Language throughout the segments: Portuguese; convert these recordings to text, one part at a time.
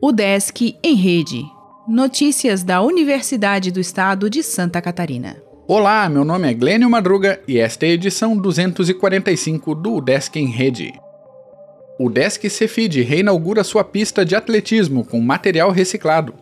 O Desk em Rede. Notícias da Universidade do Estado de Santa Catarina. Olá, meu nome é Glênio Madruga e esta é a edição 245 do Desk em Rede. O Desk Cefid reinaugura sua pista de atletismo com material reciclado.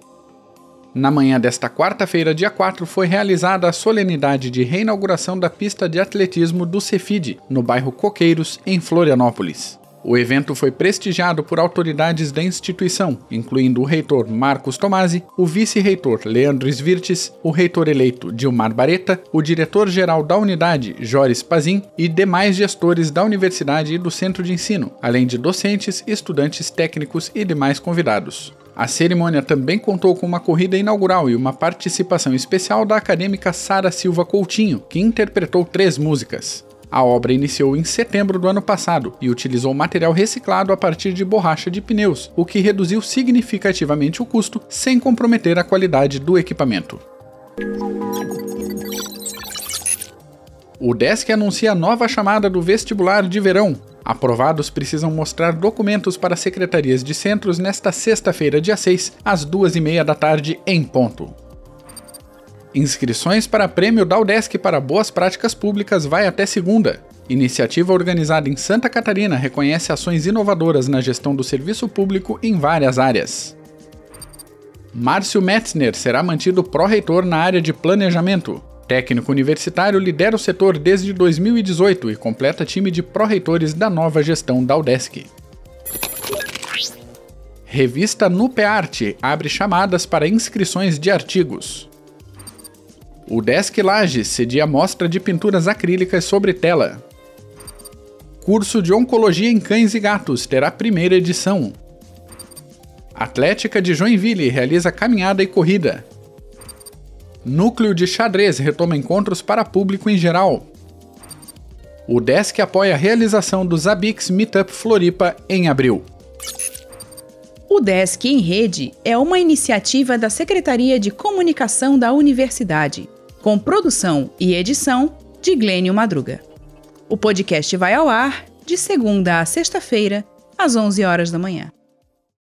Na manhã desta quarta-feira, dia 4, foi realizada a solenidade de reinauguração da pista de atletismo do Cefid, no bairro Coqueiros, em Florianópolis. O evento foi prestigiado por autoridades da instituição, incluindo o reitor Marcos Tomasi, o vice-reitor Leandro Svirtes, o reitor eleito Dilmar Bareta, o diretor-geral da unidade Joris Pazin e demais gestores da universidade e do centro de ensino, além de docentes, estudantes técnicos e demais convidados. A cerimônia também contou com uma corrida inaugural e uma participação especial da acadêmica Sara Silva Coutinho, que interpretou três músicas. A obra iniciou em setembro do ano passado e utilizou material reciclado a partir de borracha de pneus, o que reduziu significativamente o custo sem comprometer a qualidade do equipamento. O DESC anuncia a nova chamada do vestibular de verão. Aprovados precisam mostrar documentos para secretarias de centros nesta sexta-feira, dia 6, às duas e meia da tarde, em ponto. Inscrições para prêmio da UDESC para Boas Práticas Públicas vai até segunda. Iniciativa organizada em Santa Catarina reconhece ações inovadoras na gestão do serviço público em várias áreas. Márcio Metzner será mantido pró-reitor na área de planejamento. Técnico universitário lidera o setor desde 2018 e completa time de pró-reitores da nova gestão da UDESC. Revista Nupearte abre chamadas para inscrições de artigos. O Desk Lages cedia mostra de pinturas acrílicas sobre tela. Curso de Oncologia em Cães e Gatos terá primeira edição. Atlética de Joinville realiza caminhada e corrida. Núcleo de Xadrez retoma encontros para público em geral. O Desk apoia a realização do Zabix Meetup Floripa em abril. O Desk em Rede é uma iniciativa da Secretaria de Comunicação da Universidade com produção e edição de Glênio Madruga. O podcast vai ao ar de segunda a sexta-feira, às 11 horas da manhã.